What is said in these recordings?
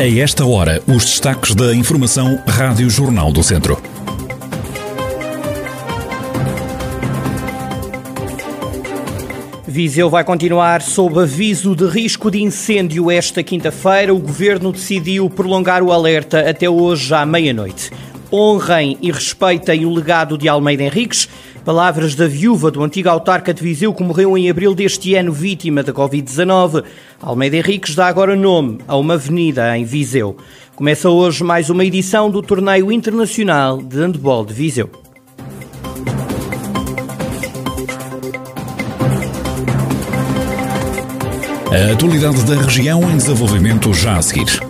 A esta hora, os destaques da Informação Rádio Jornal do Centro. Viseu vai continuar sob aviso de risco de incêndio esta quinta-feira. O governo decidiu prolongar o alerta até hoje à meia-noite. Honrem e respeitem o legado de Almeida Henriques. Palavras da viúva do antigo autarca de Viseu que morreu em abril deste ano vítima da Covid-19. Almeida Henriques dá agora nome a uma avenida em Viseu. Começa hoje mais uma edição do Torneio Internacional de Handball de Viseu. A atualidade da região em desenvolvimento já a seguir.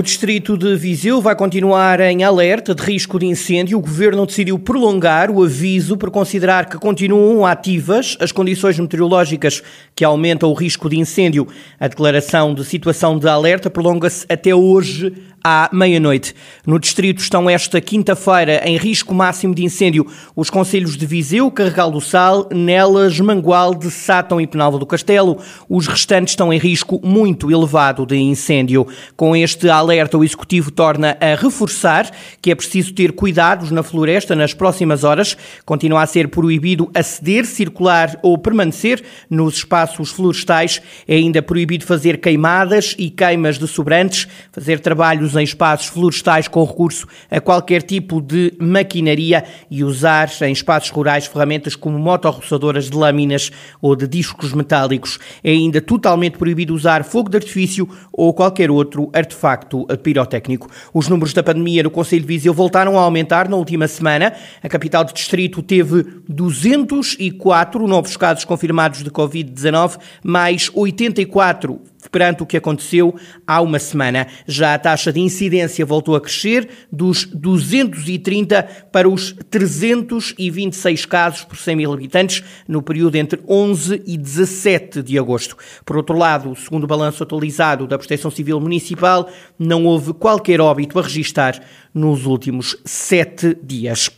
O distrito de Viseu vai continuar em alerta de risco de incêndio. O governo decidiu prolongar o aviso por considerar que continuam ativas as condições meteorológicas que aumentam o risco de incêndio. A declaração de situação de alerta prolonga-se até hoje à meia-noite. No distrito estão esta quinta-feira em risco máximo de incêndio os conselhos de Viseu, Carregal do Sal, Nelas, Mangualde, Sátão e Penalva do Castelo. Os restantes estão em risco muito elevado de incêndio. Com este alerta, o Executivo torna a reforçar que é preciso ter cuidados na floresta nas próximas horas. Continua a ser proibido aceder, circular ou permanecer nos espaços florestais. É ainda proibido fazer queimadas e queimas de sobrantes, fazer trabalhos em espaços florestais com recurso a qualquer tipo de maquinaria e usar em espaços rurais ferramentas como motorroçadoras de lâminas ou de discos metálicos. É ainda totalmente proibido usar fogo de artifício ou qualquer outro artefacto pirotécnico. Os números da pandemia no Conselho de Viseu voltaram a aumentar na última semana. A capital de distrito teve 204 novos casos confirmados de Covid-19, mais 84 perante o que aconteceu há uma semana. Já a taxa de incidência voltou a crescer dos 230 para os 326 casos por 100 mil habitantes no período entre 11 e 17 de agosto. Por outro lado, segundo o balanço atualizado da Proteção Civil Municipal, não houve qualquer óbito a registrar nos últimos sete dias.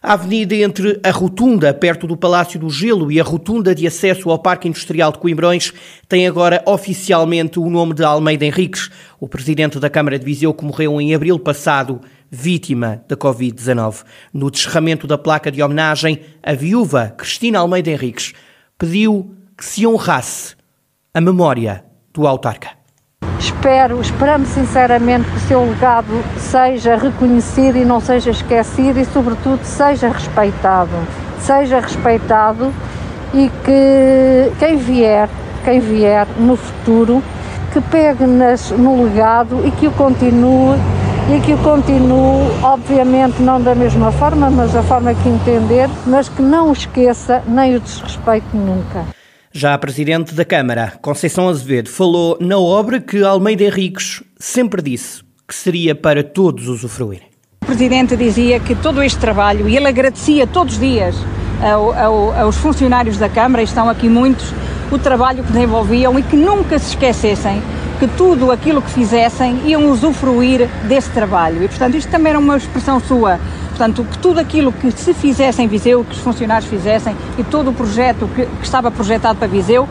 A avenida entre a rotunda, perto do Palácio do Gelo, e a rotunda de acesso ao Parque Industrial de Coimbrões tem agora oficialmente o nome de Almeida Henriques, o presidente da Câmara de Viseu que morreu em abril passado, vítima da Covid-19. No descerramento da placa de homenagem, a viúva Cristina Almeida Henriques pediu que se honrasse a memória do autarca. Espero, esperamos sinceramente que o seu legado seja reconhecido e não seja esquecido e, sobretudo, seja respeitado. Seja respeitado e que quem vier, quem vier no futuro, que pegue nas, no legado e que o continue e que o continue, obviamente não da mesma forma, mas da forma que entender, mas que não o esqueça nem o desrespeite nunca. Já a Presidente da Câmara, Conceição Azevedo, falou na obra que Almeida Henriques sempre disse que seria para todos usufruir. O Presidente dizia que todo este trabalho, e ele agradecia todos os dias ao, ao, aos funcionários da Câmara, e estão aqui muitos, o trabalho que desenvolviam e que nunca se esquecessem que tudo aquilo que fizessem iam usufruir desse trabalho. E, portanto, isto também era uma expressão sua Portanto, que tudo aquilo que se fizesse em Viseu, que os funcionários fizessem e todo o projeto que, que estava projetado para Viseu,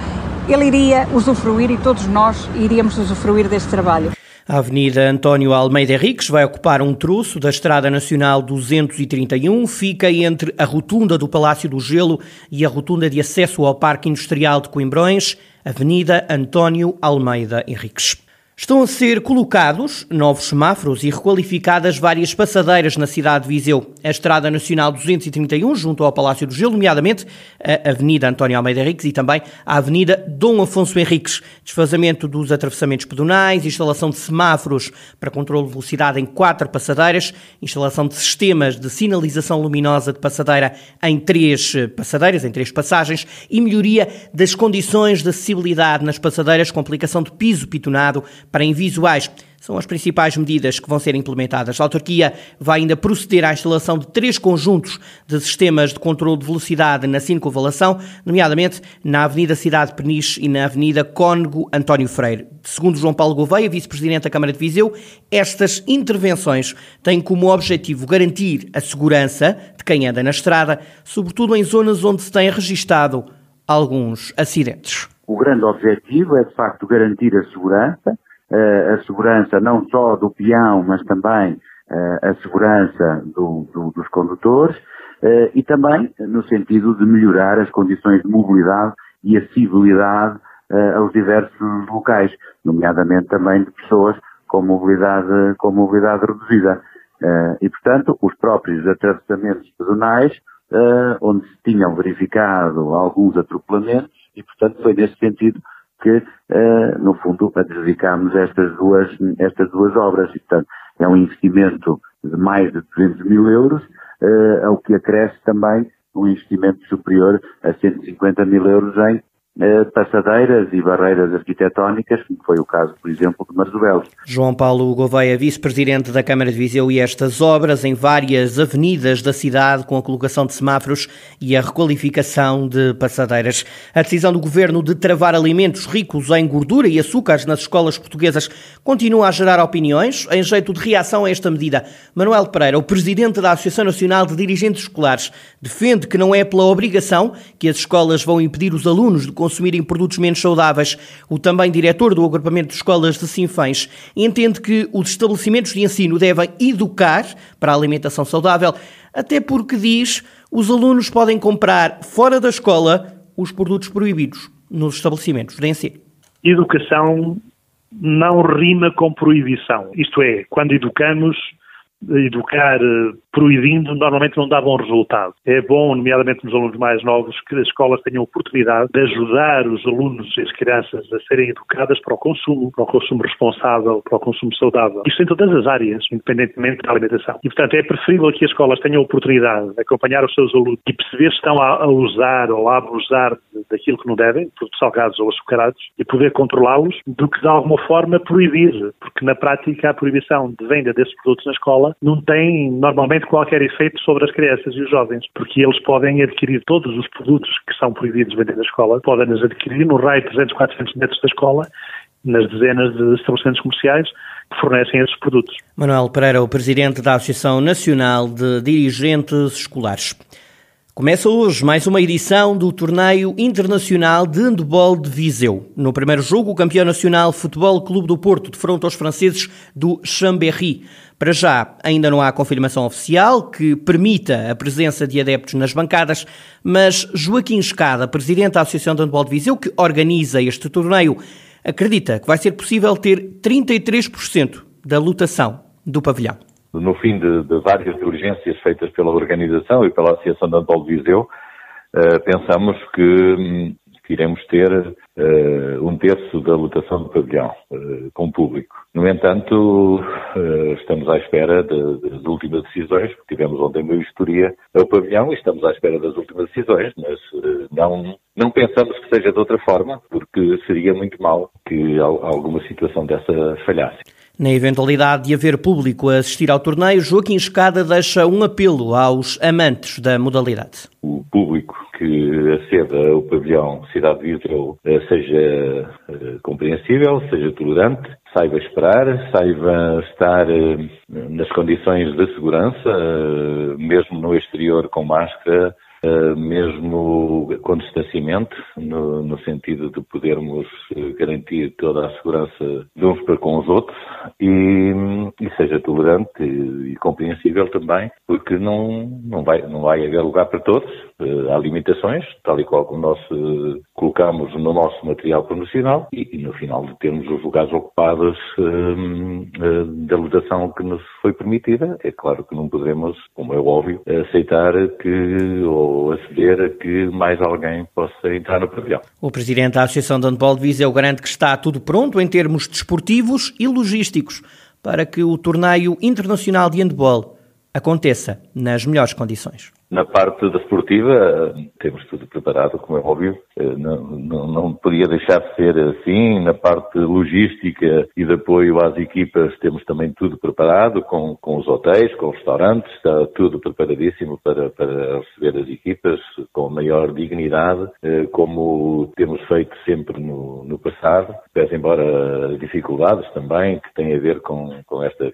ele iria usufruir e todos nós iríamos usufruir deste trabalho. A Avenida António Almeida Henriques vai ocupar um troço da Estrada Nacional 231, fica entre a rotunda do Palácio do Gelo e a rotunda de acesso ao Parque Industrial de Coimbrões, Avenida António Almeida Henriques. Estão a ser colocados novos semáforos e requalificadas várias passadeiras na cidade de Viseu. A Estrada Nacional 231, junto ao Palácio do Gelo, nomeadamente a Avenida António Almeida Henriques e também a Avenida Dom Afonso Henriques. Desfazamento dos atravessamentos pedonais, instalação de semáforos para controle de velocidade em quatro passadeiras, instalação de sistemas de sinalização luminosa de passadeira em três passadeiras, em três passagens e melhoria das condições de acessibilidade nas passadeiras com aplicação de piso pitonado para invisuais. são as principais medidas que vão ser implementadas. A autarquia vai ainda proceder à instalação de três conjuntos de sistemas de controle de velocidade na circunvalação, nomeadamente na Avenida Cidade Peniche e na Avenida Cónego António Freire. Segundo João Paulo Gouveia, vice-presidente da Câmara de Viseu, estas intervenções têm como objetivo garantir a segurança de quem anda na estrada, sobretudo em zonas onde se tem registado alguns acidentes. O grande objetivo é, de facto, garantir a segurança, a segurança não só do peão, mas também eh, a segurança do, do, dos condutores eh, e também no sentido de melhorar as condições de mobilidade e acessibilidade aos diversos locais, nomeadamente também de pessoas com mobilidade, com mobilidade reduzida. E, portanto, os próprios atravessamentos pedonais, onde se tinham verificado alguns atropelamentos, e, portanto, foi nesse sentido que, uh, no fundo, adjudicámos estas duas, estas duas obras. E, portanto, é um investimento de mais de 200 mil euros, uh, ao que acresce também um investimento superior a 150 mil euros em eh, passadeiras e barreiras arquitetónicas, como foi o caso, por exemplo, de Marzobelos. João Paulo Gouveia, vice-presidente da Câmara de Viseu, e estas obras em várias avenidas da cidade, com a colocação de semáforos e a requalificação de passadeiras. A decisão do governo de travar alimentos ricos em gordura e açúcares nas escolas portuguesas continua a gerar opiniões. Em jeito de reação a esta medida, Manuel Pereira, o presidente da Associação Nacional de Dirigentes Escolares, defende que não é pela obrigação que as escolas vão impedir os alunos de consumirem produtos menos saudáveis. O também diretor do agrupamento de escolas de Sinfãs entende que os estabelecimentos de ensino devem educar para a alimentação saudável, até porque diz os alunos podem comprar fora da escola os produtos proibidos nos estabelecimentos de ensino. Educação não rima com proibição. Isto é, quando educamos, educar eh, proibindo normalmente não dá bom resultado. É bom, nomeadamente nos alunos mais novos, que as escolas tenham oportunidade de ajudar os alunos e as crianças a serem educadas para o consumo, para o consumo responsável, para o consumo saudável. Isto em todas as áreas, independentemente da alimentação. E, portanto, é preferível que as escolas tenham oportunidade de acompanhar os seus alunos e perceber se estão a, usar ou a abusar daquilo que não devem, produtos salgados ou açucarados, e poder controlá-los, do que de alguma forma proibir, porque na prática a proibição de venda desses produtos na escola escola não tem normalmente qualquer efeito sobre as crianças e os jovens, porque eles podem adquirir todos os produtos que são proibidos de vender na escola, podem-nos adquirir no raio de 300, 400 metros da escola, nas dezenas de estabelecimentos comerciais que fornecem esses produtos. Manuel Pereira, o presidente da Associação Nacional de Dirigentes Escolares. Começa hoje mais uma edição do Torneio Internacional de Handball de Viseu. No primeiro jogo, o campeão nacional Futebol Clube do Porto defronta os franceses do Chambéry. Para já, ainda não há confirmação oficial que permita a presença de adeptos nas bancadas, mas Joaquim Escada, presidente da Associação de Handball de Viseu, que organiza este torneio, acredita que vai ser possível ter 33% da lotação do pavilhão. No fim de, de, várias diligências feitas pela organização e pela Associação de Handball de Viseu, uh, pensamos que hum, que iremos ter uh, um terço da lotação do pavilhão uh, com público. No entanto, estamos à espera de, das últimas decisões, porque tivemos ontem uma vistoria ao pavilhão e estamos à espera das últimas decisões, mas não, não pensamos que seja de outra forma, porque seria muito mal que alguma situação dessa falhasse. Na eventualidade de haver público a assistir ao torneio, Joaquim Escada deixa um apelo aos amantes da modalidade. O público que aceda ao pavilhão Cidade de Viseu eh, seja eh, compreensível, seja tolerante, saiba esperar, saiba estar eh, nas condições de segurança, mesmo no exterior com máscara, mesmo com distanciamento, no, no, sentido de podermos uh, garantir toda a segurança de uns para com os outros e, e seja tolerante e, e, compreensível também, porque não, não, vai, não vai haver lugar para todos, há limitações, tal e qual como nós colocamos no nosso material promocional e, e, no final de termos os lugares ocupados da lotação que nos foi permitida, é claro que não poderemos, como é óbvio, aceitar que ou aceder a que mais alguém possa entrar no pavilhão. O presidente da Associação de Handball de Viseu garante que está tudo pronto em termos desportivos e logísticos para que o torneio internacional de handball aconteça nas melhores condições. Na parte da esportiva, temos tudo preparado, como é óbvio. Não, não, não podia deixar de ser assim. Na parte logística e de apoio às equipas, temos também tudo preparado, com, com os hotéis, com os restaurantes, está tudo preparadíssimo para, para receber as equipas com maior dignidade, como temos feito sempre no, no passado, pese embora dificuldades também que têm a ver com, com esta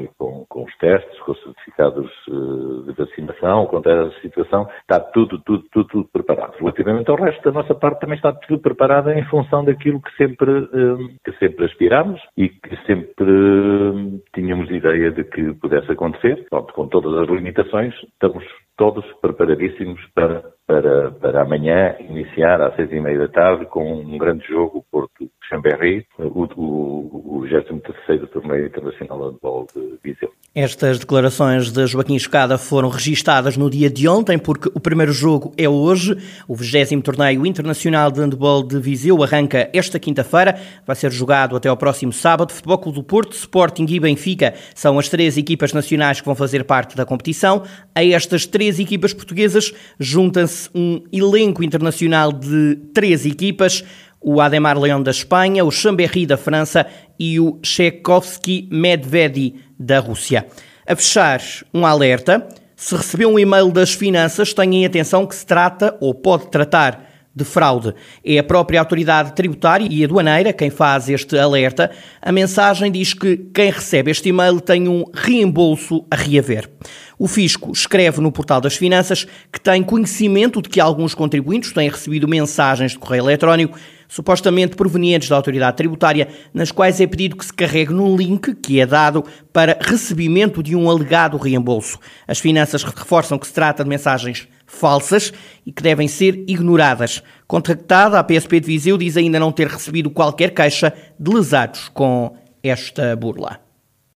e com, com os testes, com os certificados de vacinação, contra a situação, está tudo, tudo, tudo, tudo preparado. Relativamente ao resto, da nossa parte também está tudo preparado em função daquilo que sempre, hum, que sempre aspiramos e que sempre hum, tínhamos ideia de que pudesse acontecer. Pronto, com todas as limitações, estamos todos preparadíssimos para, para, para amanhã iniciar às seis e meia da tarde com um grande jogo O, o, o 23º Torneio Internacional Handball de Viseu. Estas declarações de Joaquim Escada foram registadas no dia de ontem, porque o primeiro jogo é hoje. O 20 Torneio Internacional de Handball de Viseu arranca esta quinta-feira. Vai ser jogado até ao próximo sábado. Futebol Clube do Porto, Sporting e Benfica são as três equipas nacionais que vão fazer parte da competição. A estas três equipas portuguesas junta-se um elenco internacional de três equipas o Ademar Leão da Espanha, o Chambéry da França e o Tchaikovsky Medvedi da Rússia. A fechar, um alerta. Se recebeu um e-mail das finanças, tenham atenção que se trata ou pode tratar de fraude. É a própria autoridade tributária e aduaneira quem faz este alerta. A mensagem diz que quem recebe este e-mail tem um reembolso a reaver. O Fisco escreve no portal das Finanças que tem conhecimento de que alguns contribuintes têm recebido mensagens de correio eletrónico supostamente provenientes da autoridade tributária, nas quais é pedido que se carregue num link que é dado para recebimento de um alegado reembolso. As finanças reforçam que se trata de mensagens falsas e que devem ser ignoradas. Contactada, a PSP de Viseu diz ainda não ter recebido qualquer queixa de lesados com esta burla.